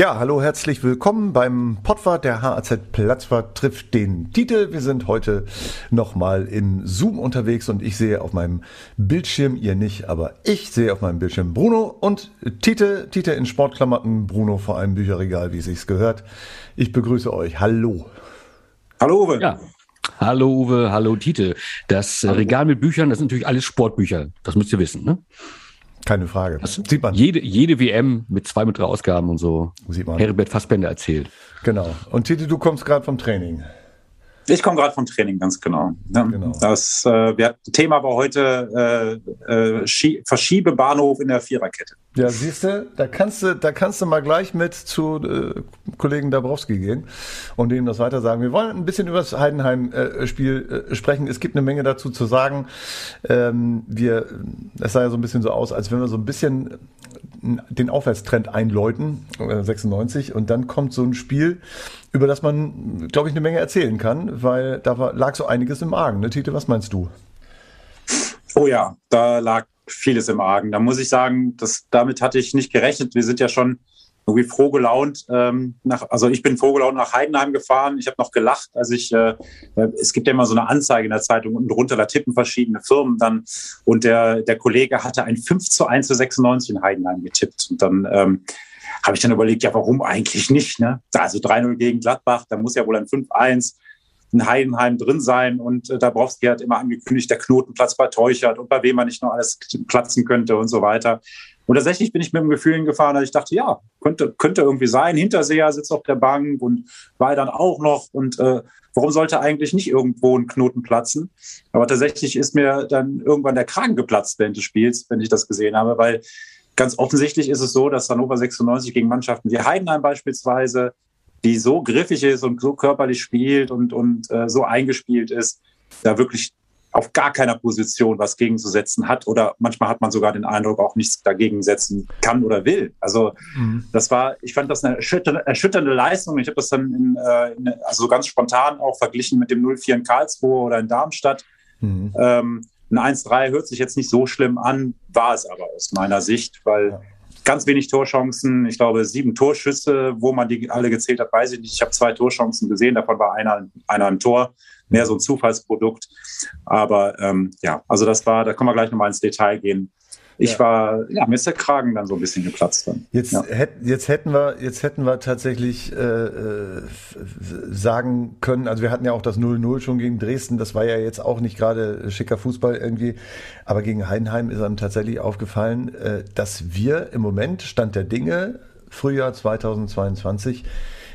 Ja, hallo, herzlich willkommen beim Pottwart. Der HAZ Platzwart trifft den Titel. Wir sind heute nochmal in Zoom unterwegs und ich sehe auf meinem Bildschirm, ihr nicht, aber ich sehe auf meinem Bildschirm Bruno und Tite, Tite in Sportklamotten, Bruno vor einem Bücherregal, wie es sich gehört. Ich begrüße euch. Hallo. Hallo Uwe. Ja. Hallo Uwe, hallo Tite. Das hallo. Regal mit Büchern, das sind natürlich alles Sportbücher. Das müsst ihr wissen, ne? Keine Frage. Das sieht man. Jede, jede WM mit zwei, mit drei Ausgaben und so. Sieht man. Herbert Fassbender erzählt. Genau. Und Titi, du kommst gerade vom Training. Ich komme gerade vom Training, ganz genau. Ja, genau. Das äh, wir, Thema war heute äh, äh, Verschiebe Bahnhof in der Viererkette. Ja, siehst du, da kannst du, da kannst du mal gleich mit zu äh, Kollegen Dabrowski gehen und denen das weiter sagen. Wir wollen ein bisschen über das Heidenheim-Spiel äh, sprechen. Es gibt eine Menge dazu zu sagen. Ähm, wir, es sah ja so ein bisschen so aus, als wenn wir so ein bisschen den Aufwärtstrend einläuten, 96, äh, und dann kommt so ein Spiel, über das man, glaube ich, eine Menge erzählen kann, weil da war, lag so einiges im Argen. Ne, Tite, was meinst du? Oh ja, da lag vieles im Argen. Da muss ich sagen, dass, damit hatte ich nicht gerechnet. Wir sind ja schon irgendwie froh gelaunt ähm, nach, also ich bin froh gelaunt nach Heidenheim gefahren. Ich habe noch gelacht, als ich, äh, es gibt ja immer so eine Anzeige in der Zeitung und drunter, da tippen verschiedene Firmen dann und der, der Kollege hatte ein 5 zu 1 zu 96 in Heidenheim getippt und dann ähm, habe ich dann überlegt, ja, warum eigentlich nicht? Ne? Also 3-0 gegen Gladbach, da muss ja wohl ein 5-1 in Heidenheim drin sein. Und äh, Dabrowski hat immer angekündigt, der Knotenplatz bei Teuchert und bei wem man nicht noch alles platzen könnte und so weiter. Und tatsächlich bin ich mit dem Gefühl hingefahren, dass ich dachte, ja, könnte, könnte irgendwie sein. Hinterseher sitzt auf der Bank und war dann auch noch. Und äh, warum sollte eigentlich nicht irgendwo ein Knoten platzen? Aber tatsächlich ist mir dann irgendwann der Kragen geplatzt während des Spiels, wenn ich das gesehen habe, weil ganz offensichtlich ist es so, dass Hannover 96 gegen Mannschaften wie Heidenheim beispielsweise die so griffig ist und so körperlich spielt und, und äh, so eingespielt ist, da wirklich auf gar keiner Position was gegenzusetzen hat oder manchmal hat man sogar den Eindruck, auch nichts dagegen setzen kann oder will. Also mhm. das war, ich fand das eine erschütternde, Leistung. Ich habe das dann in, äh, in, also ganz spontan auch verglichen mit dem 0-4 in Karlsruhe oder in Darmstadt. Mhm. Ähm, ein 1-3 hört sich jetzt nicht so schlimm an, war es aber aus meiner Sicht, weil ganz wenig Torchancen. Ich glaube, sieben Torschüsse, wo man die alle gezählt hat, weiß ich nicht. Ich habe zwei Torchancen gesehen, davon war einer, einer ein Tor, mehr so ein Zufallsprodukt. Aber ähm, ja, also das war, da können wir gleich nochmal ins Detail gehen. Ich ja. war, ja, mir ist der Kragen dann so ein bisschen geplatzt dann. Jetzt, ja. hätt, jetzt hätten wir, jetzt hätten wir tatsächlich äh, äh sagen können, also wir hatten ja auch das 0-0 schon gegen Dresden, das war ja jetzt auch nicht gerade schicker Fußball irgendwie, aber gegen Heidenheim ist einem tatsächlich aufgefallen, äh, dass wir im Moment Stand der Dinge, Frühjahr 2022,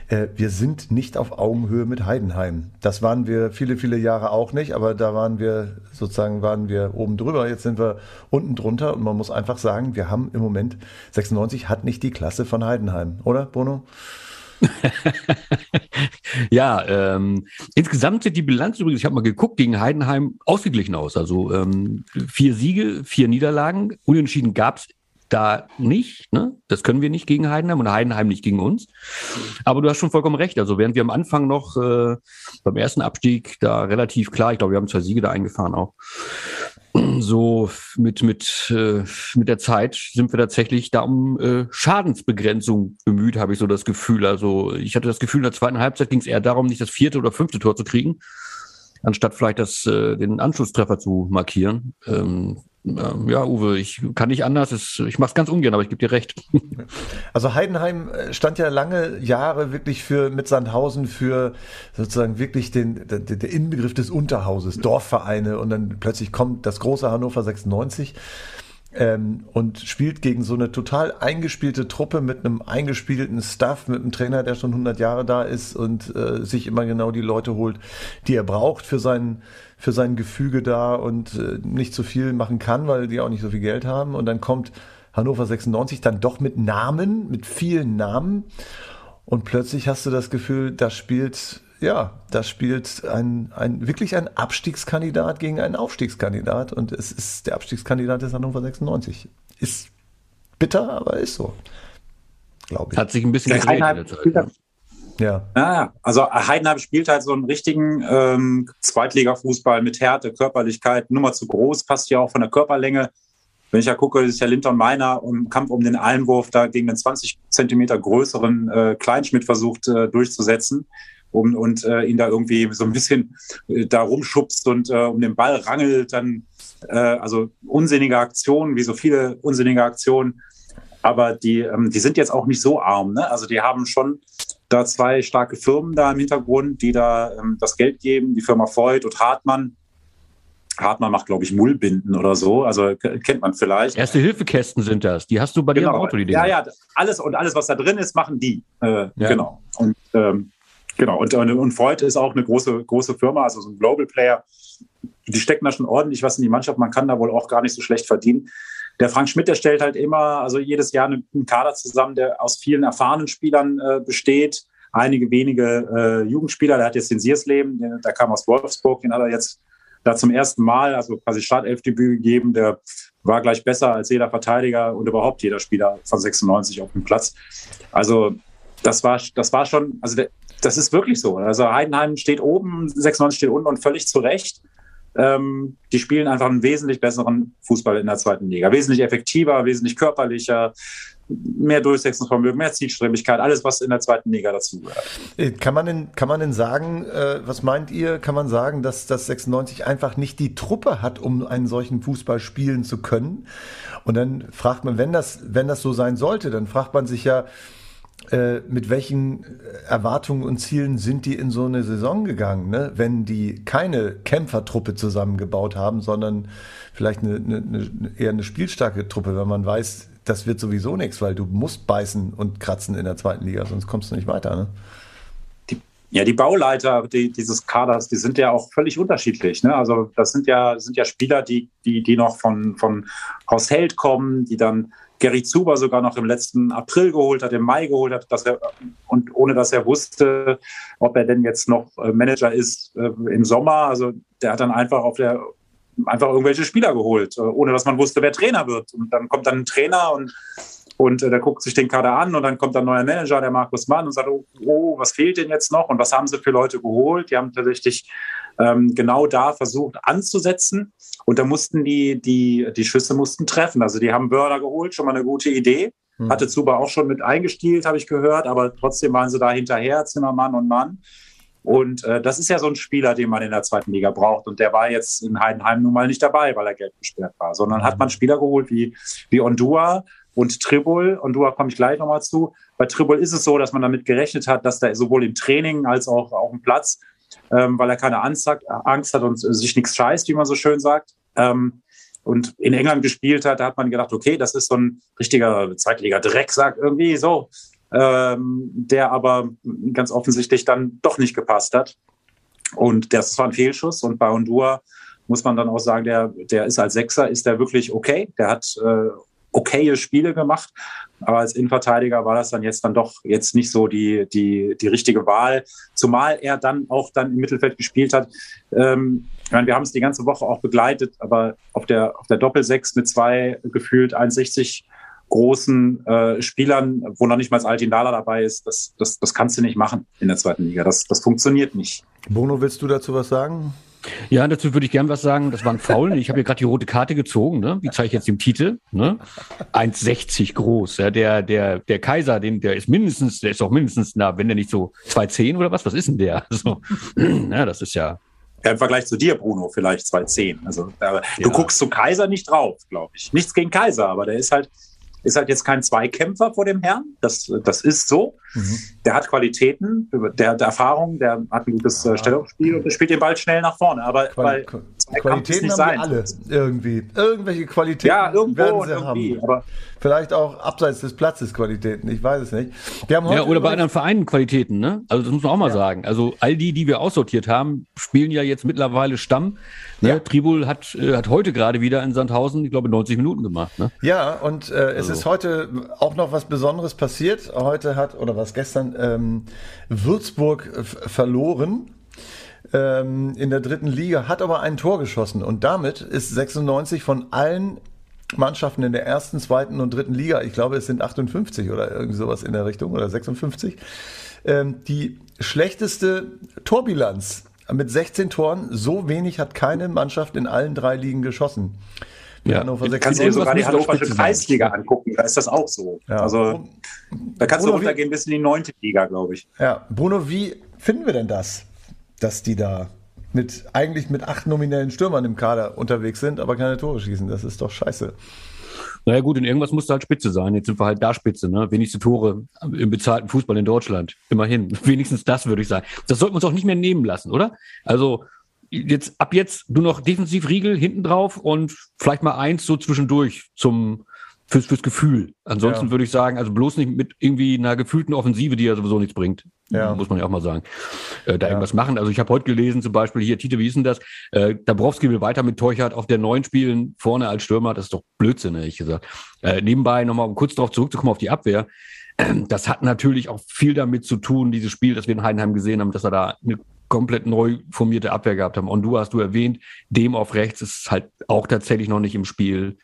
äh, wir sind nicht auf Augenhöhe mit Heidenheim. Das waren wir viele, viele Jahre auch nicht, aber da waren wir sozusagen, waren wir oben drüber. Jetzt sind wir unten drunter und man muss einfach sagen, wir haben im Moment 96 hat nicht die Klasse von Heidenheim, oder Bruno? ja, ähm, insgesamt sieht die Bilanz übrigens, ich habe mal geguckt, gegen Heidenheim ausgeglichen aus. Also ähm, vier Siege, vier Niederlagen. Unentschieden gab es da nicht. Ne? Das können wir nicht gegen Heidenheim und Heidenheim nicht gegen uns. Aber du hast schon vollkommen recht. Also während wir am Anfang noch äh, beim ersten Abstieg da relativ klar, ich glaube, wir haben zwei Siege da eingefahren auch. So mit mit äh, mit der Zeit sind wir tatsächlich da um äh, Schadensbegrenzung bemüht, habe ich so das Gefühl. Also ich hatte das Gefühl, in der zweiten Halbzeit ging es eher darum, nicht das vierte oder fünfte Tor zu kriegen, anstatt vielleicht das, äh, den Anschlusstreffer zu markieren. Ähm, ja, Uwe, ich kann nicht anders. Ich mache es ganz ungern, aber ich gebe dir recht. Also Heidenheim äh, stand ja lange Jahre wirklich für mit Sandhausen für sozusagen wirklich den der, der Inbegriff des Unterhauses, Dorfvereine und dann plötzlich kommt das große Hannover 96 ähm, und spielt gegen so eine total eingespielte Truppe mit einem eingespielten Staff, mit einem Trainer, der schon 100 Jahre da ist und äh, sich immer genau die Leute holt, die er braucht für sein, für sein Gefüge da und äh, nicht so viel machen kann, weil die auch nicht so viel Geld haben. Und dann kommt Hannover 96 dann doch mit Namen, mit vielen Namen. Und plötzlich hast du das Gefühl, da spielt ja, da spielt ein, ein, wirklich ein Abstiegskandidat gegen einen Aufstiegskandidat und es ist der Abstiegskandidat ist Hannover 96. Ist bitter, aber ist so. Glaube ich. Hat sich ein bisschen gedreht in der Zeit. Ja. Ja. Ja, also Heidenheim spielt halt so einen richtigen ähm, Zweitliga-Fußball mit Härte, Körperlichkeit, Nummer zu groß, passt ja auch von der Körperlänge. Wenn ich ja gucke, ist ja Linton Meiner im Kampf um den Einwurf da gegen den 20 Zentimeter größeren äh, Kleinschmidt versucht äh, durchzusetzen um, und äh, ihn da irgendwie so ein bisschen äh, da rumschubst und äh, um den Ball rangelt, dann äh, also unsinnige Aktionen, wie so viele unsinnige Aktionen. Aber die, ähm, die sind jetzt auch nicht so arm. Ne? Also die haben schon da zwei starke Firmen da im Hintergrund, die da ähm, das Geld geben, die Firma Freud und Hartmann. Hartmann macht, glaube ich, Mullbinden oder so. Also kennt man vielleicht. Erste Hilfekästen sind das. Die hast du bei genau. dir im Auto, die Dinge. Ja, ja, alles und alles, was da drin ist, machen die. Äh, ja. Genau. Und ähm, genau. Und, und Freud ist auch eine große, große Firma, also so ein Global Player. Die stecken da schon ordentlich was in die Mannschaft. Man kann da wohl auch gar nicht so schlecht verdienen der Frank Schmidt, der stellt halt immer, also jedes Jahr einen Kader zusammen, der aus vielen erfahrenen Spielern äh, besteht. Einige wenige äh, Jugendspieler, der hat jetzt den Siersleben, der, der kam aus Wolfsburg, den hat er jetzt da zum ersten Mal, also quasi Startelfdebüt gegeben, der war gleich besser als jeder Verteidiger und überhaupt jeder Spieler von 96 auf dem Platz. Also das war, das war schon, also das ist wirklich so. Also Heidenheim steht oben, 96 steht unten und völlig zu Recht ähm, die spielen einfach einen wesentlich besseren Fußball in der zweiten Liga. Wesentlich effektiver, wesentlich körperlicher, mehr Durchsetzungsvermögen, mehr Zielstrebigkeit, alles, was in der zweiten Liga dazugehört. Äh, kann man denn, kann man denn sagen, äh, was meint ihr, kann man sagen, dass das 96 einfach nicht die Truppe hat, um einen solchen Fußball spielen zu können? Und dann fragt man, wenn das, wenn das so sein sollte, dann fragt man sich ja, äh, mit welchen Erwartungen und Zielen sind die in so eine Saison gegangen, ne? wenn die keine Kämpfertruppe zusammengebaut haben, sondern vielleicht eine, eine, eine, eher eine spielstarke Truppe, wenn man weiß, das wird sowieso nichts, weil du musst beißen und kratzen in der zweiten Liga, sonst kommst du nicht weiter. Ne? Die, ja, die Bauleiter die, dieses Kaders, die sind ja auch völlig unterschiedlich. Ne? Also das sind ja, sind ja Spieler, die, die, die noch von, von Horst Held kommen, die dann Gary Zuber sogar noch im letzten April geholt hat, im Mai geholt hat, dass er, und ohne dass er wusste, ob er denn jetzt noch äh, Manager ist äh, im Sommer. Also der hat dann einfach auf der einfach irgendwelche Spieler geholt, äh, ohne dass man wusste, wer Trainer wird. Und dann kommt dann ein Trainer und und äh, der guckt sich den Kader an und dann kommt ein neuer Manager, der Markus Mann, und sagt, oh, oh, was fehlt denn jetzt noch und was haben sie für Leute geholt? Die haben tatsächlich ähm, genau da versucht anzusetzen. Und da mussten die, die, die Schüsse mussten treffen. Also die haben Börder geholt, schon mal eine gute Idee. Hm. Hatte Zuba auch schon mit eingestielt, habe ich gehört, aber trotzdem waren sie da hinterher, Zimmermann und Mann. Und äh, das ist ja so ein Spieler, den man in der zweiten Liga braucht. Und der war jetzt in Heidenheim nun mal nicht dabei, weil er gelb gesperrt war, sondern hat man Spieler geholt wie, wie Ondua und Tribul. Ondua komme ich gleich nochmal zu. Bei Tribul ist es so, dass man damit gerechnet hat, dass der sowohl im Training als auch auf dem Platz ähm, weil er keine Angst hat, und sich nichts scheißt, wie man so schön sagt. Ähm, und in England gespielt hat, da hat man gedacht, okay, das ist so ein richtiger Zweitliga-Drecksack irgendwie so, ähm, der aber ganz offensichtlich dann doch nicht gepasst hat. Und das war ein Fehlschuss. Und bei Honduras muss man dann auch sagen, der, der ist als Sechser, ist der wirklich okay. Der hat äh, okaye Spiele gemacht. Aber als Innenverteidiger war das dann jetzt dann doch jetzt nicht so die, die, die richtige Wahl. Zumal er dann auch dann im Mittelfeld gespielt hat. Ähm, ich meine, wir haben es die ganze Woche auch begleitet, aber auf der, auf der Doppelsechs mit zwei gefühlt 1,60 großen äh, Spielern, wo noch nicht mal Altin Dala dabei ist, das, das, das kannst du nicht machen in der zweiten Liga. Das, das funktioniert nicht. Bruno, willst du dazu was sagen? Ja, dazu würde ich gern was sagen. Das war ein Foul. Ich habe hier gerade die rote Karte gezogen. Ne? Die zeige ich jetzt im Titel. Ne? 1,60 groß. Ja, der, der, der Kaiser, den, der ist mindestens, der ist auch mindestens, na, wenn der nicht so 2,10 oder was? Was ist denn der? So, ja, das ist ja. Ja, Im Vergleich zu dir, Bruno, vielleicht 2,10. Also, ja. du guckst zum Kaiser nicht drauf, glaube ich. Nichts gegen Kaiser, aber der ist halt, ist halt jetzt kein Zweikämpfer vor dem Herrn. Das, das ist so. Mhm. Der hat Qualitäten, der hat Erfahrung, der hat ein gutes äh, ja. Stellungsspiel und der spielt den Ball schnell nach vorne. Aber Quali weil Qualitäten haben sein. alle irgendwie. Irgendwelche Qualitäten ja, irgendwo werden sie haben. Aber Vielleicht auch abseits des Platzes Qualitäten, ich weiß es nicht. Wir haben heute ja, oder bei anderen Vereinen Qualitäten, ne? Also das muss man auch mal ja. sagen. Also all die, die wir aussortiert haben, spielen ja jetzt mittlerweile Stamm. Ne? Ja. Tribul hat, äh, hat heute gerade wieder in Sandhausen, ich glaube, 90 Minuten gemacht. Ne? Ja, und äh, es also. ist heute auch noch was Besonderes passiert. Heute hat, oder was gestern, ähm, Würzburg verloren ähm, in der dritten Liga, hat aber ein Tor geschossen und damit ist 96 von allen Mannschaften in der ersten, zweiten und dritten Liga, ich glaube, es sind 58 oder irgendwie sowas in der Richtung oder 56, ähm, die schlechteste Torbilanz mit 16 Toren. So wenig hat keine Mannschaft in allen drei Ligen geschossen. Ja. Hannover 6 kannst du dir sogar die Hannoversche Kreisliga angucken, da ist das auch so. Ja. Also da kannst Bruno, du runtergehen bis in die neunte Liga, glaube ich. Ja, Bruno, wie finden wir denn das, dass die da mit eigentlich mit acht nominellen Stürmern im Kader unterwegs sind, aber keine Tore schießen? Das ist doch scheiße. Naja gut, in irgendwas musste halt Spitze sein. Jetzt sind wir halt da Spitze, ne? Wenigste Tore im bezahlten Fußball in Deutschland. Immerhin. Wenigstens das würde ich sagen. Das sollten wir uns auch nicht mehr nehmen lassen, oder? Also jetzt ab jetzt nur noch Defensivriegel hinten drauf und vielleicht mal eins so zwischendurch zum fürs, fürs Gefühl. Ansonsten ja. würde ich sagen, also bloß nicht mit irgendwie einer gefühlten Offensive, die ja sowieso nichts bringt. Ja. Muss man ja auch mal sagen. Äh, da ja. irgendwas machen. Also ich habe heute gelesen, zum Beispiel hier, Tite, wie ist denn das? Äh, Dabrowski will weiter mit Teuchert auf der neuen spielen, vorne als Stürmer. Das ist doch Blödsinn, ehrlich gesagt. Äh, nebenbei nochmal, um kurz darauf zurückzukommen, auf die Abwehr. Das hat natürlich auch viel damit zu tun, dieses Spiel, das wir in Heidenheim gesehen haben, dass er da eine komplett neu formierte Abwehr gehabt haben. Und du hast du erwähnt, dem auf rechts ist halt auch tatsächlich noch nicht im Spiel.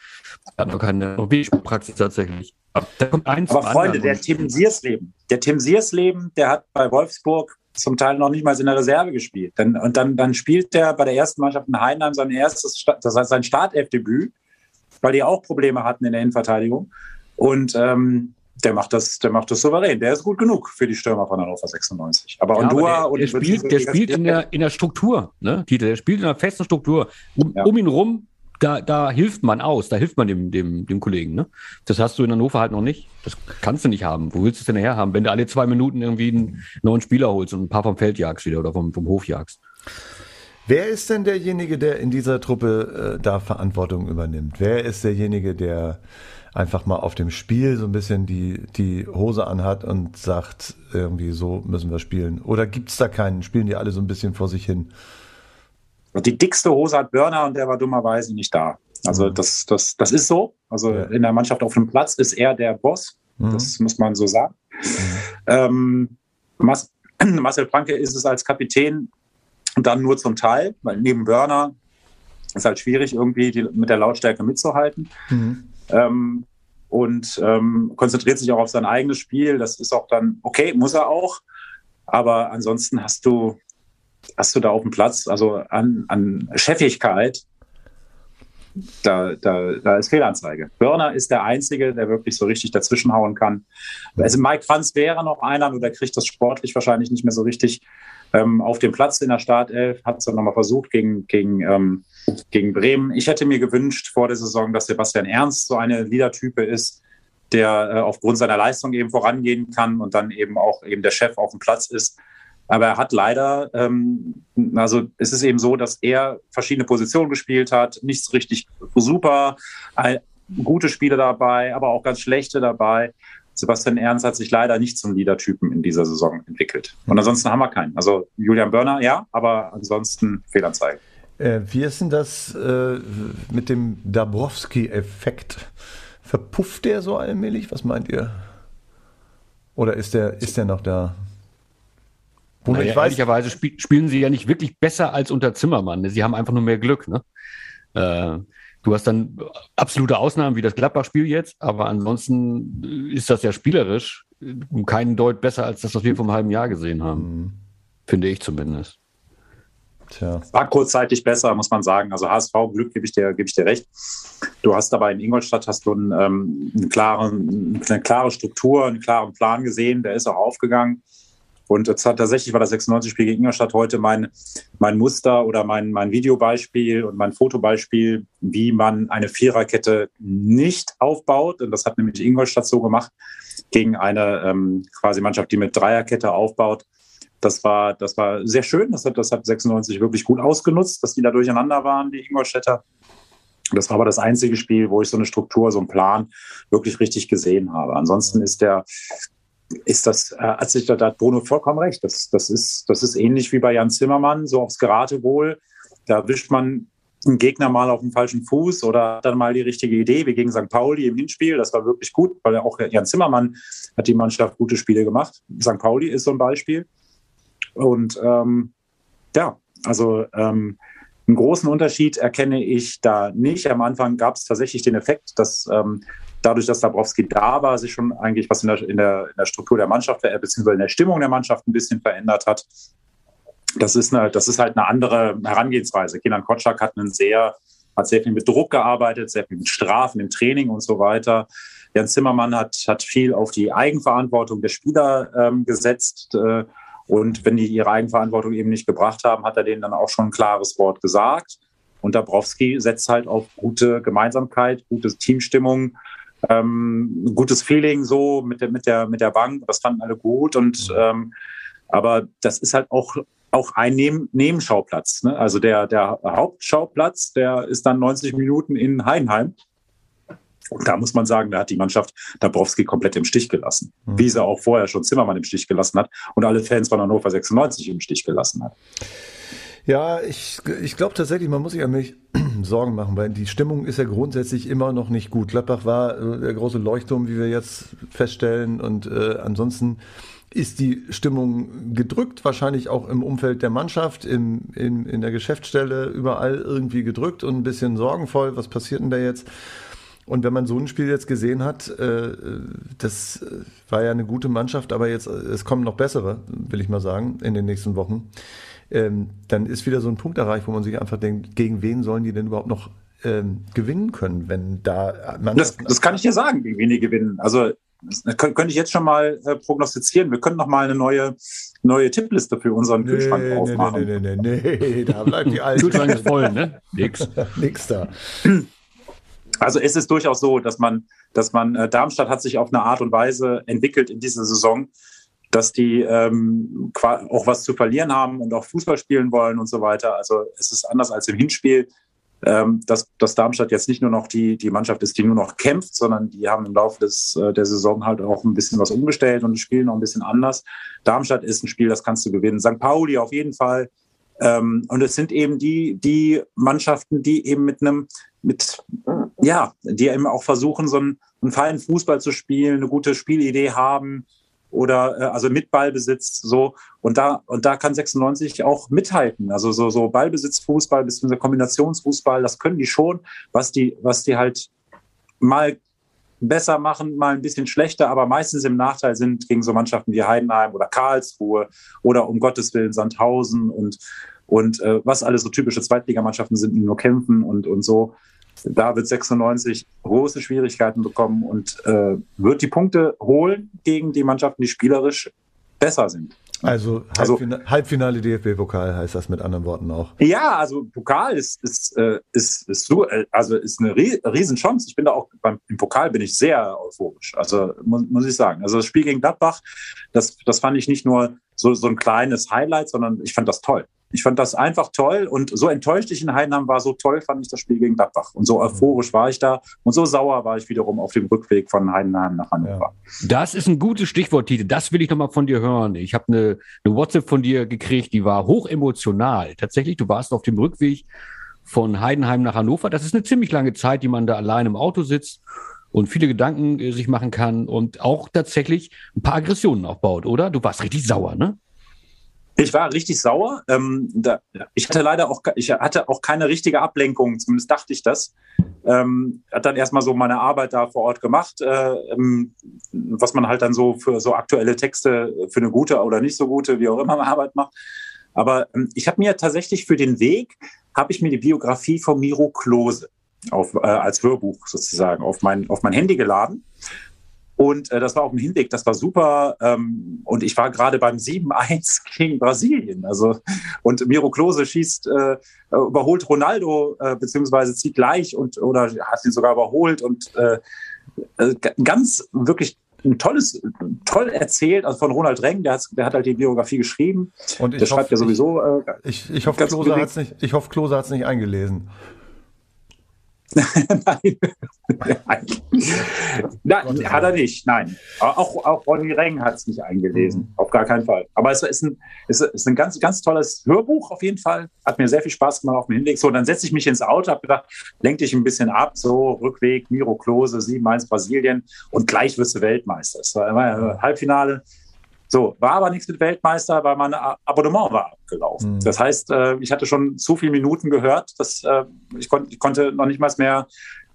Hat noch keine Praxis tatsächlich. Aber da kommt eins Aber Freunde, der Tim Siersleben, der Tim Siersleben, der hat bei Wolfsburg zum Teil noch nicht mal in der Reserve gespielt. Dann, und dann, dann spielt der bei der ersten Mannschaft in Heidenheim sein erstes, das heißt sein Startelfdebüt, weil die auch Probleme hatten in der Innenverteidigung. Und ähm, der macht das, der macht das souverän. Der ist gut genug für die Stürmer von Hannover 96. Aber ja, Ondua aber der, der und spielt, der spielt in der, in der Struktur, ne, Tite, der spielt in einer festen Struktur. Um, ja. um ihn rum, da, da hilft man aus, da hilft man dem, dem, dem Kollegen, ne? Das hast du in Hannover halt noch nicht. Das kannst du nicht haben. Wo willst du es denn her haben, wenn du alle zwei Minuten irgendwie einen neuen Spieler holst und ein paar vom Feld jagst wieder oder vom, vom Hof jagst? Wer ist denn derjenige, der in dieser Truppe äh, da Verantwortung übernimmt? Wer ist derjenige, der einfach mal auf dem Spiel so ein bisschen die, die Hose anhat und sagt, irgendwie so müssen wir spielen? Oder gibt es da keinen? Spielen die alle so ein bisschen vor sich hin? Die dickste Hose hat Börner und der war dummerweise nicht da. Also mhm. das, das, das ist so. Also ja. in der Mannschaft auf dem Platz ist er der Boss. Mhm. Das muss man so sagen. Mhm. Ähm, Marcel Franke ist es als Kapitän dann nur zum Teil, weil neben Börner ist halt schwierig, irgendwie die, mit der Lautstärke mitzuhalten. Mhm ähm, und ähm, konzentriert sich auch auf sein eigenes Spiel. Das ist auch dann okay, muss er auch. Aber ansonsten hast du, hast du da auf dem Platz, also an, an Chefigkeit, da, da, da ist Fehlanzeige. Börner ist der Einzige, der wirklich so richtig dazwischenhauen kann. Also Mike Franz wäre noch einer, nur der kriegt das sportlich wahrscheinlich nicht mehr so richtig ähm, auf dem Platz in der Startelf. Hat es dann nochmal versucht gegen, gegen ähm, gegen Bremen. Ich hätte mir gewünscht vor der Saison, dass Sebastian Ernst so eine Leader-Type ist, der äh, aufgrund seiner Leistung eben vorangehen kann und dann eben auch eben der Chef auf dem Platz ist. Aber er hat leider, ähm, also es ist eben so, dass er verschiedene Positionen gespielt hat, nichts richtig super, gute Spiele dabei, aber auch ganz schlechte dabei. Sebastian Ernst hat sich leider nicht zum Leader-Typen in dieser Saison entwickelt. Und ansonsten haben wir keinen. Also Julian Börner, ja, aber ansonsten Fehlanzeige. Äh, wie ist denn das äh, mit dem Dabrowski-Effekt? Verpufft der so allmählich? Was meint ihr? Oder ist der, ist der noch da? Naja, ich weiß, ehrlicherweise spiel, spielen sie ja nicht wirklich besser als unter Zimmermann. Sie haben einfach nur mehr Glück. Ne? Äh, du hast dann absolute Ausnahmen wie das Gladbach-Spiel jetzt, aber ansonsten ist das ja spielerisch um keinen Deut besser als das, was wir vor einem halben Jahr gesehen haben. Mhm. Finde ich zumindest. Tja. War kurzzeitig besser, muss man sagen. Also HSV Glück gebe ich dir, gebe ich dir recht. Du hast aber in Ingolstadt hast du einen, ähm, einen klaren, eine klare Struktur, einen klaren Plan gesehen. Der ist auch aufgegangen. Und tatsächlich war das 96-Spiel gegen Ingolstadt heute mein, mein Muster oder mein, mein Videobeispiel und mein Fotobeispiel, wie man eine Viererkette nicht aufbaut. Und das hat nämlich Ingolstadt so gemacht gegen eine ähm, quasi Mannschaft, die mit Dreierkette aufbaut das war, das war sehr schön. Das hat, das hat 96 wirklich gut ausgenutzt, dass die da durcheinander waren, die Ingolstädter. Das war aber das einzige Spiel, wo ich so eine Struktur, so einen Plan wirklich richtig gesehen habe. Ansonsten ist der, ist das, äh, hat sich da, hat Bruno vollkommen recht. Das, das ist, das ist ähnlich wie bei Jan Zimmermann, so aufs Geratewohl. Da wischt man einen Gegner mal auf dem falschen Fuß oder hat dann mal die richtige Idee, wie gegen St. Pauli im Hinspiel. Das war wirklich gut, weil auch Jan Zimmermann hat die Mannschaft gute Spiele gemacht. St. Pauli ist so ein Beispiel. Und ähm, ja, also ähm, einen großen Unterschied erkenne ich da nicht. Am Anfang gab es tatsächlich den Effekt, dass ähm, dadurch, dass Dabrowski da war, sich schon eigentlich was in der, in der, in der Struktur der Mannschaft, beziehungsweise in der Stimmung der Mannschaft ein bisschen verändert hat. Das ist, eine, das ist halt eine andere Herangehensweise. Kenan Kotschak hat einen sehr, hat sehr viel mit Druck gearbeitet, sehr viel mit Strafen im Training und so weiter. Jan Zimmermann hat, hat viel auf die Eigenverantwortung der Spieler ähm, gesetzt. Äh, und wenn die ihre Eigenverantwortung eben nicht gebracht haben, hat er denen dann auch schon ein klares Wort gesagt. Und Dabrowski setzt halt auf gute Gemeinsamkeit, gute Teamstimmung, ähm, gutes Feeling so mit der, mit der, mit der Bank. Das fanden alle gut. Und ähm, aber das ist halt auch auch ein Neben Nebenschauplatz. Ne? Also der, der Hauptschauplatz, der ist dann 90 Minuten in Heidenheim. Und da muss man sagen, da hat die Mannschaft Dabrowski komplett im Stich gelassen. Mhm. Wie sie auch vorher schon Zimmermann im Stich gelassen hat und alle Fans von Hannover 96 im Stich gelassen hat. Ja, ich, ich glaube tatsächlich, man muss sich an mich Sorgen machen, weil die Stimmung ist ja grundsätzlich immer noch nicht gut. Gladbach war äh, der große Leuchtturm, wie wir jetzt feststellen. Und äh, ansonsten ist die Stimmung gedrückt, wahrscheinlich auch im Umfeld der Mannschaft, im, in, in der Geschäftsstelle, überall irgendwie gedrückt und ein bisschen sorgenvoll. Was passiert denn da jetzt? Und wenn man so ein Spiel jetzt gesehen hat, äh, das war ja eine gute Mannschaft, aber jetzt, es kommen noch bessere, will ich mal sagen, in den nächsten Wochen. Ähm, dann ist wieder so ein Punkt erreicht, wo man sich einfach denkt, gegen wen sollen die denn überhaupt noch ähm, gewinnen können, wenn da das, das kann ich dir sagen, gegen wen die gewinnen. Also das könnte ich jetzt schon mal äh, prognostizieren. Wir können noch mal eine neue, neue Tippliste für unseren nee, Kühlschrank nee, aufmachen. Nee, nee, nee, nee, da bleibt die alte. Kühlschrank ist voll, ne? Nix. Nix da. Also es ist durchaus so, dass man, dass man, äh, Darmstadt hat sich auf eine Art und Weise entwickelt in dieser Saison, dass die ähm, auch was zu verlieren haben und auch Fußball spielen wollen und so weiter. Also es ist anders als im Hinspiel, ähm, dass, dass Darmstadt jetzt nicht nur noch die, die Mannschaft ist, die nur noch kämpft, sondern die haben im Laufe des, äh, der Saison halt auch ein bisschen was umgestellt und spielen noch ein bisschen anders. Darmstadt ist ein Spiel, das kannst du gewinnen. St. Pauli auf jeden Fall. Ähm, und es sind eben die, die Mannschaften, die eben mit einem mit, ja, die eben auch versuchen, so einen, einen feinen Fußball zu spielen, eine gute Spielidee haben oder äh, also mit Ballbesitz so. Und da und da kann 96 auch mithalten. Also so so Ballbesitzfußball bis zum Kombinationsfußball, das können die schon, was die was die halt mal besser machen, mal ein bisschen schlechter, aber meistens im Nachteil sind gegen so Mannschaften wie Heidenheim oder Karlsruhe oder um Gottes Willen Sandhausen und und äh, was alles so typische Zweitligamannschaften sind, die nur kämpfen und und so da wird 96 große Schwierigkeiten bekommen und äh, wird die Punkte holen gegen die Mannschaften, die spielerisch besser sind. Also, also Halbfinale, DFB-Pokal heißt das mit anderen Worten auch. Ja, also Pokal ist, ist, äh, ist, ist, so, äh, also ist eine Riesenchance. Ich bin da auch beim, im Pokal bin ich sehr euphorisch. Also muss, muss ich sagen. Also das Spiel gegen Gladbach, das, das fand ich nicht nur so, so ein kleines Highlight, sondern ich fand das toll. Ich fand das einfach toll und so enttäuscht ich in Heidenheim war, so toll fand ich das Spiel gegen Gladbach. Und so euphorisch war ich da und so sauer war ich wiederum auf dem Rückweg von Heidenheim nach Hannover. Ja. Das ist ein gutes Stichwort, Tite. Das will ich nochmal von dir hören. Ich habe eine, eine WhatsApp von dir gekriegt, die war hoch emotional. Tatsächlich, du warst auf dem Rückweg von Heidenheim nach Hannover. Das ist eine ziemlich lange Zeit, die man da allein im Auto sitzt und viele Gedanken äh, sich machen kann und auch tatsächlich ein paar Aggressionen aufbaut, oder? Du warst richtig sauer, ne? Ich war richtig sauer. Ähm, da, ich hatte leider auch, ich hatte auch keine richtige Ablenkung, zumindest dachte ich das. Ähm, hat dann erstmal so meine Arbeit da vor Ort gemacht, äh, ähm, was man halt dann so für so aktuelle Texte für eine gute oder nicht so gute, wie auch immer Arbeit macht. Aber ähm, ich habe mir tatsächlich für den Weg, habe ich mir die Biografie von Miro Klose auf, äh, als Hörbuch sozusagen auf mein, auf mein Handy geladen und äh, das war auf dem Hinweg, das war super. Ähm, und ich war gerade beim 7-1 gegen Brasilien. Also, und Miro Klose schießt, äh, überholt Ronaldo, äh, beziehungsweise zieht gleich und oder hat ihn sogar überholt und äh, äh ganz wirklich ein tolles, toll erzählt, also von Ronald Reng, der hat, der hat halt die Biografie geschrieben. Und ich der hoffe, schreibt ja sowieso. Äh, ich, ich, hoffe, Klose hat's nicht, ich hoffe, Klose hat es nicht eingelesen. Nein. nein, hat er nicht, nein. Auch, auch Ronny Reng hat es nicht eingelesen, mhm. auf gar keinen Fall. Aber es ist ein, es ist ein ganz, ganz tolles Hörbuch auf jeden Fall. Hat mir sehr viel Spaß gemacht auf dem Hinweg. So, dann setze ich mich ins Auto, habe gedacht, lenk dich ein bisschen ab, so Rückweg, Miro Klose, 7-1 Brasilien und gleich wirst du Weltmeister. Es war, war Halbfinale. So, war aber nichts mit Weltmeister, weil mein Abonnement war abgelaufen. Mhm. Das heißt, äh, ich hatte schon zu viele Minuten gehört, dass äh, ich, kon ich konnte noch nicht mal mehr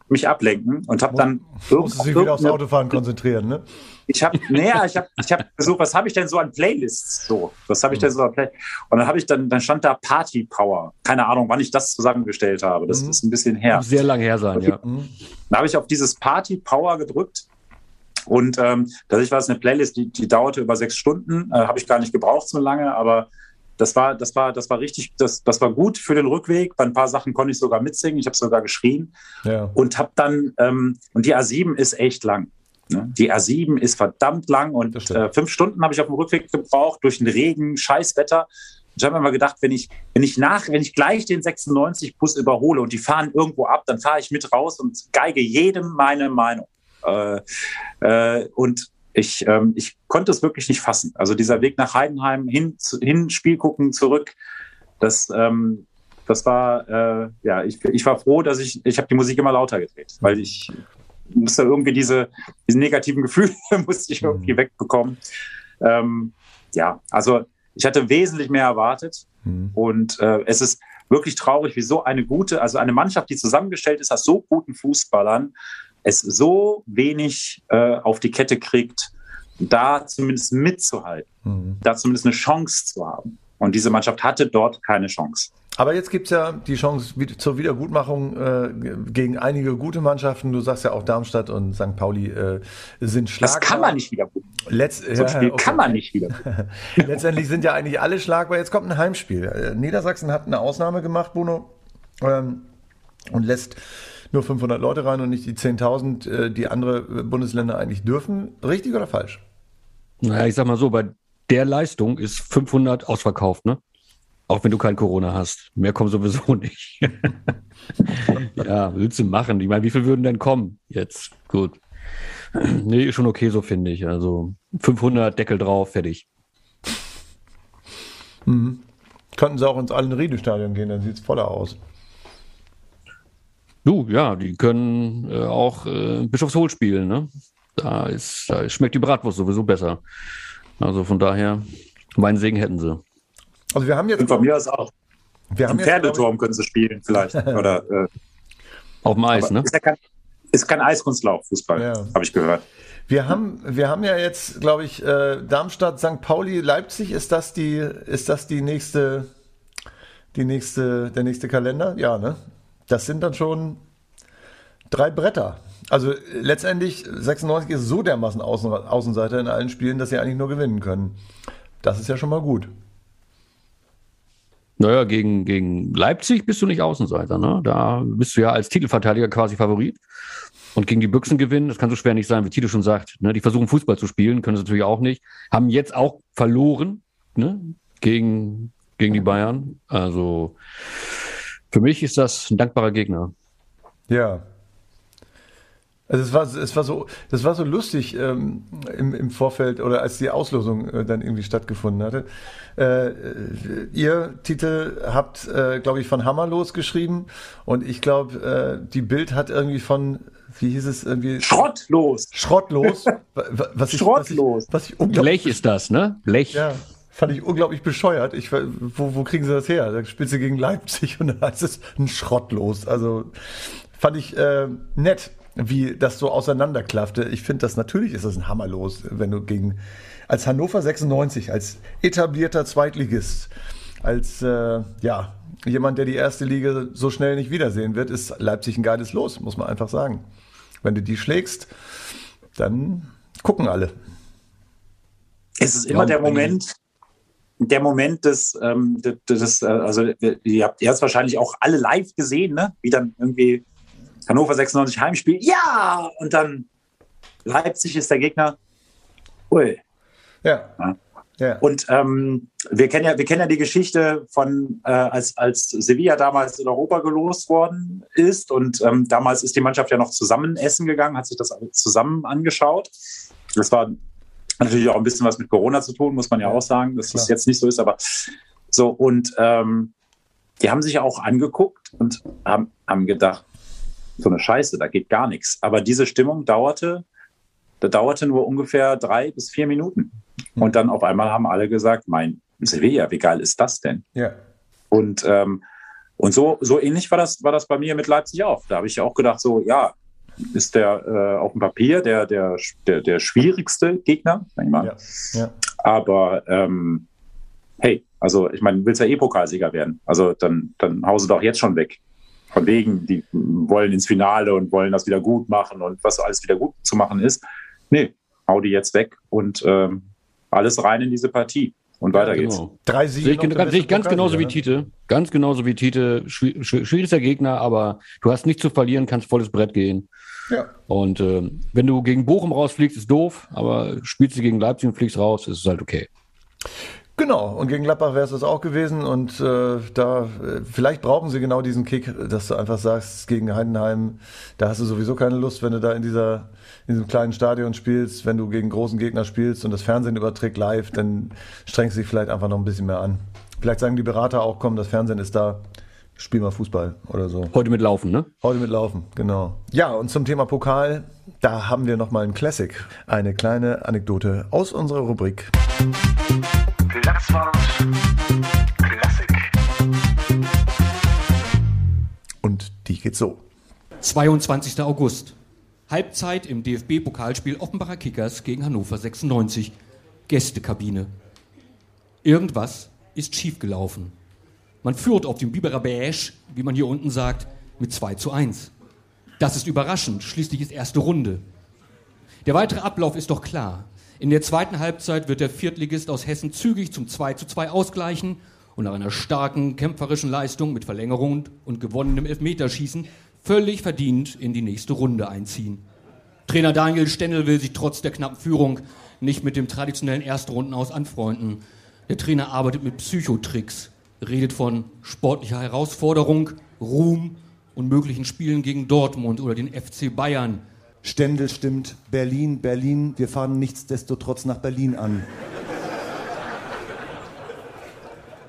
mich ablenken und habe dann musst sich wieder aufs Autofahren konzentrieren, ne? Ich habe, naja, ich habe, ich habe gesucht, was habe ich denn so an Playlists? So, was habe ich denn so an Playlists? Und dann habe ich dann, dann stand da Party Power. Keine Ahnung, wann ich das zusammengestellt habe. Das mhm. ist ein bisschen her. Sehr lang her sein, ja. Mhm. Dann habe ich auf dieses Party Power gedrückt und ähm, tatsächlich war es eine Playlist, die, die dauerte über sechs Stunden. Äh, habe ich gar nicht gebraucht so lange, aber das war, das war, das war richtig, das, das war gut für den Rückweg. Bei ein paar Sachen konnte ich sogar mitsingen. Ich habe sogar geschrien ja. und habe dann ähm, und die A7 ist echt lang. Ne? Die A7 ist verdammt lang und äh, fünf Stunden habe ich auf dem Rückweg gebraucht durch den Regen, Scheißwetter. Ich habe mir mal gedacht, wenn ich, wenn ich nach, wenn ich gleich den 96 Bus überhole und die fahren irgendwo ab, dann fahre ich mit raus und geige jedem meine Meinung. Äh, äh, und ich, ähm, ich konnte es wirklich nicht fassen. Also dieser Weg nach Heidenheim, hin, hin Spiel gucken, zurück, das, ähm, das war, äh, ja, ich, ich war froh, dass ich, ich habe die Musik immer lauter gedreht, weil ich musste irgendwie diese, diese negativen Gefühle musste ich irgendwie mhm. wegbekommen. Ähm, ja, also ich hatte wesentlich mehr erwartet mhm. und äh, es ist wirklich traurig, wie so eine gute, also eine Mannschaft, die zusammengestellt ist aus so guten Fußballern, es so wenig äh, auf die Kette kriegt, da zumindest mitzuhalten, mhm. da zumindest eine Chance zu haben. Und diese Mannschaft hatte dort keine Chance. Aber jetzt gibt es ja die Chance zur Wiedergutmachung äh, gegen einige gute Mannschaften. Du sagst ja auch Darmstadt und St. Pauli äh, sind schlagbar. Das kann man nicht wieder Letzt, so ein Spiel okay. kann man nicht wieder. Letztendlich sind ja eigentlich alle schlagbar. Jetzt kommt ein Heimspiel. Äh, Niedersachsen hat eine Ausnahme gemacht, Bruno, ähm, und lässt nur 500 Leute rein und nicht die 10.000, äh, die andere Bundesländer eigentlich dürfen. Richtig oder falsch? Naja, ich sag mal so, bei der Leistung ist 500 ausverkauft, ne? Auch wenn du kein Corona hast. Mehr kommen sowieso nicht. ja, willst du machen? Ich meine, wie viel würden denn kommen jetzt? Gut. nee, ist schon okay, so finde ich. Also 500 Deckel drauf, fertig. Mhm. Könnten sie auch ins Allen-Riede-Stadion gehen, dann sieht es voller aus. Du, ja, die können äh, auch äh, Bischofshohl spielen, ne? Da, ist, da schmeckt die Bratwurst sowieso besser. Also von daher, meinen Segen hätten sie. Also wir haben jetzt. Und von mir aus auch. Wir haben Im Pferdeturm ich, können sie spielen, vielleicht. Oder, äh, Auf dem Eis, ne? Ist, ja kein, ist kein Eiskunstlauf, Fußball, ja. habe ich gehört. Wir haben, wir haben ja jetzt, glaube ich, äh, Darmstadt, St. Pauli, Leipzig. Ist das die, ist das die nächste, die nächste, der nächste Kalender? Ja, ne? Das sind dann schon drei Bretter. Also letztendlich 96 ist so dermaßen Außen, Außenseiter in allen Spielen, dass sie eigentlich nur gewinnen können. Das ist ja schon mal gut. Naja, gegen, gegen Leipzig bist du nicht Außenseiter. Ne? Da bist du ja als Titelverteidiger quasi Favorit. Und gegen die Büchsen gewinnen, das kann so schwer nicht sein, wie Tito schon sagt. Ne? Die versuchen Fußball zu spielen, können sie natürlich auch nicht. Haben jetzt auch verloren ne? gegen, gegen die Bayern. Also für mich ist das ein dankbarer Gegner. Ja. Also es war, es war so, das war so lustig ähm, im, im Vorfeld oder als die Auslosung äh, dann irgendwie stattgefunden hatte. Äh, ihr Titel habt, äh, glaube ich, von Hammerlos geschrieben und ich glaube, äh, die Bild hat irgendwie von, wie hieß es irgendwie? Schrottlos. Schrottlos. Was ich, Schrottlos. Was ich, was ich Blech ist das, ne? Blech. Ja fand ich unglaublich bescheuert. Ich, wo, wo kriegen sie das her? Da Spitze gegen Leipzig und dann heißt es ein Schrott los. Also fand ich äh, nett, wie das so auseinanderklaffte. Ich finde das natürlich ist das ein Hammer los, wenn du gegen als Hannover 96, als etablierter Zweitligist, als äh, ja jemand, der die erste Liga so schnell nicht wiedersehen wird, ist Leipzig ein geiles Los, muss man einfach sagen. Wenn du die schlägst, dann gucken alle. Es ist immer der Moment, der Moment des, ähm, des, des äh, also ihr habt erst wahrscheinlich auch alle live gesehen, ne? wie dann irgendwie Hannover 96 Heimspiel, ja, und dann Leipzig ist der Gegner. Ui. Ja. ja. ja. Und ähm, wir kennen ja, wir kennen ja die Geschichte von, äh, als, als Sevilla damals in Europa gelost worden ist. Und ähm, damals ist die Mannschaft ja noch zusammen essen gegangen, hat sich das zusammen angeschaut. Das war natürlich auch ein bisschen was mit Corona zu tun, muss man ja auch sagen, dass Klar. das jetzt nicht so ist, aber so und ähm, die haben sich auch angeguckt und haben, haben gedacht, so eine Scheiße, da geht gar nichts. Aber diese Stimmung dauerte Das dauerte nur ungefähr drei bis vier Minuten. Mhm. Und dann auf einmal haben alle gesagt, mein Sevilla, wie geil ist das denn? Ja. Und, ähm, und so, so ähnlich war das, war das bei mir mit Leipzig auch. Da habe ich auch gedacht, so, ja, ist der äh, auf dem Papier der, der, der, der schwierigste Gegner, sag ich mal. Ja. Ja. Aber ähm, hey, also ich meine, du willst ja eh Pokalsieger werden. Also dann, dann hause doch jetzt schon weg. Von wegen, die wollen ins Finale und wollen das wieder gut machen und was alles wieder gut zu machen ist. Nee, hau die jetzt weg und ähm, alles rein in diese Partie. Und weiter ja, genau. geht's. Drei Siege. Sehe ich, ganz, sehe ich ganz genauso wie Tite. Ganz genauso wie Tite. Schwierigster Gegner, aber du hast nichts zu verlieren, kannst volles Brett gehen. Ja. Und äh, wenn du gegen Bochum rausfliegst, ist doof, aber spielst du gegen Leipzig und fliegst raus, ist es halt okay. Genau, und gegen Gladbach wäre es das auch gewesen. Und äh, da, äh, vielleicht brauchen sie genau diesen Kick, dass du einfach sagst, gegen Heidenheim, da hast du sowieso keine Lust, wenn du da in dieser in diesem kleinen Stadion spielst, wenn du gegen großen Gegner spielst und das Fernsehen überträgt live, dann strengst du dich vielleicht einfach noch ein bisschen mehr an. Vielleicht sagen die Berater auch, komm, das Fernsehen ist da, spiel mal Fußball oder so. Heute mit Laufen, ne? Heute mit Laufen, genau. Ja, und zum Thema Pokal, da haben wir nochmal einen Classic. Eine kleine Anekdote aus unserer Rubrik. Platzwart Klassik. Und die geht so. 22. August. Halbzeit im DFB-Pokalspiel Offenbacher Kickers gegen Hannover 96. Gästekabine. Irgendwas ist schiefgelaufen. Man führt auf dem Biberer Beige, wie man hier unten sagt, mit 2 zu 1. Das ist überraschend, schließlich ist erste Runde. Der weitere Ablauf ist doch klar. In der zweiten Halbzeit wird der Viertligist aus Hessen zügig zum 2 zu 2 ausgleichen und nach einer starken kämpferischen Leistung mit Verlängerung und gewonnenem Elfmeterschießen völlig verdient in die nächste Runde einziehen. Trainer Daniel Stendel will sich trotz der knappen Führung nicht mit dem traditionellen Erstrundenaus anfreunden. Der Trainer arbeitet mit Psychotricks, redet von sportlicher Herausforderung, Ruhm und möglichen Spielen gegen Dortmund oder den FC Bayern. Stendel stimmt, Berlin, Berlin, wir fahren nichtsdestotrotz nach Berlin an.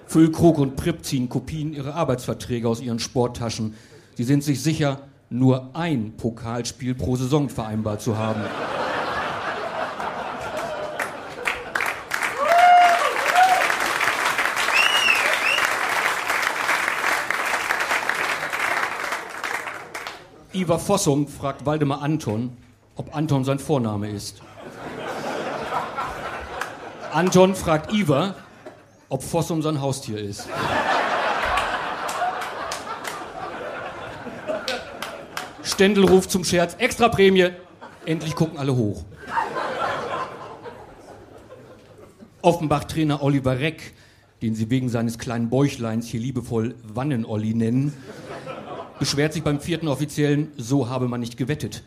Füllkrug und Pripp ziehen Kopien ihrer Arbeitsverträge aus ihren Sporttaschen. Sie sind sich sicher, nur ein Pokalspiel pro Saison vereinbart zu haben. Ivar Fossum fragt Waldemar Anton, ob Anton sein Vorname ist. Anton fragt Ivar, ob Fossum sein Haustier ist. Stendel ruft zum Scherz, extra Prämie. Endlich gucken alle hoch. Offenbach-Trainer Oliver Reck, den sie wegen seines kleinen Bäuchleins hier liebevoll Wannen-Olli nennen, beschwert sich beim vierten Offiziellen, so habe man nicht gewettet.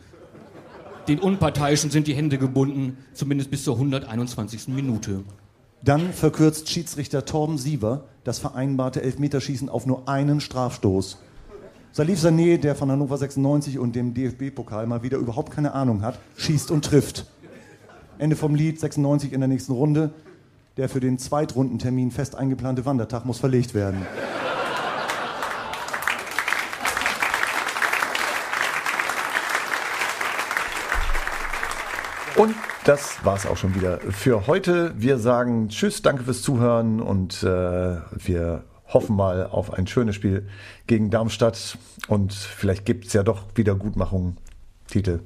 Den Unparteiischen sind die Hände gebunden, zumindest bis zur 121. Minute. Dann verkürzt Schiedsrichter Torben Siever das vereinbarte Elfmeterschießen auf nur einen Strafstoß. Salif Sané, der von Hannover 96 und dem DFB-Pokal mal wieder überhaupt keine Ahnung hat, schießt und trifft. Ende vom Lied, 96 in der nächsten Runde. Der für den Zweitrundentermin fest eingeplante Wandertag muss verlegt werden. Und das war's auch schon wieder für heute. Wir sagen Tschüss, danke fürs Zuhören und äh, wir hoffen mal auf ein schönes Spiel gegen Darmstadt und vielleicht gibt es ja doch wieder Gutmachung, Titel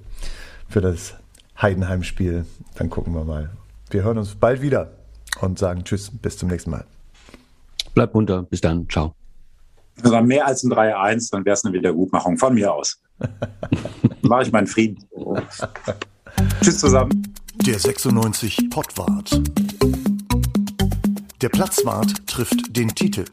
für das Heidenheim-Spiel. Dann gucken wir mal. Wir hören uns bald wieder und sagen Tschüss, bis zum nächsten Mal. Bleibt munter, bis dann, ciao. Also mehr als ein 3-1, dann wäre es eine Wiedergutmachung von mir aus. Mache ich meinen Frieden. Tschüss zusammen. Der 96 Pottwart. Der Platzwart trifft den Titel.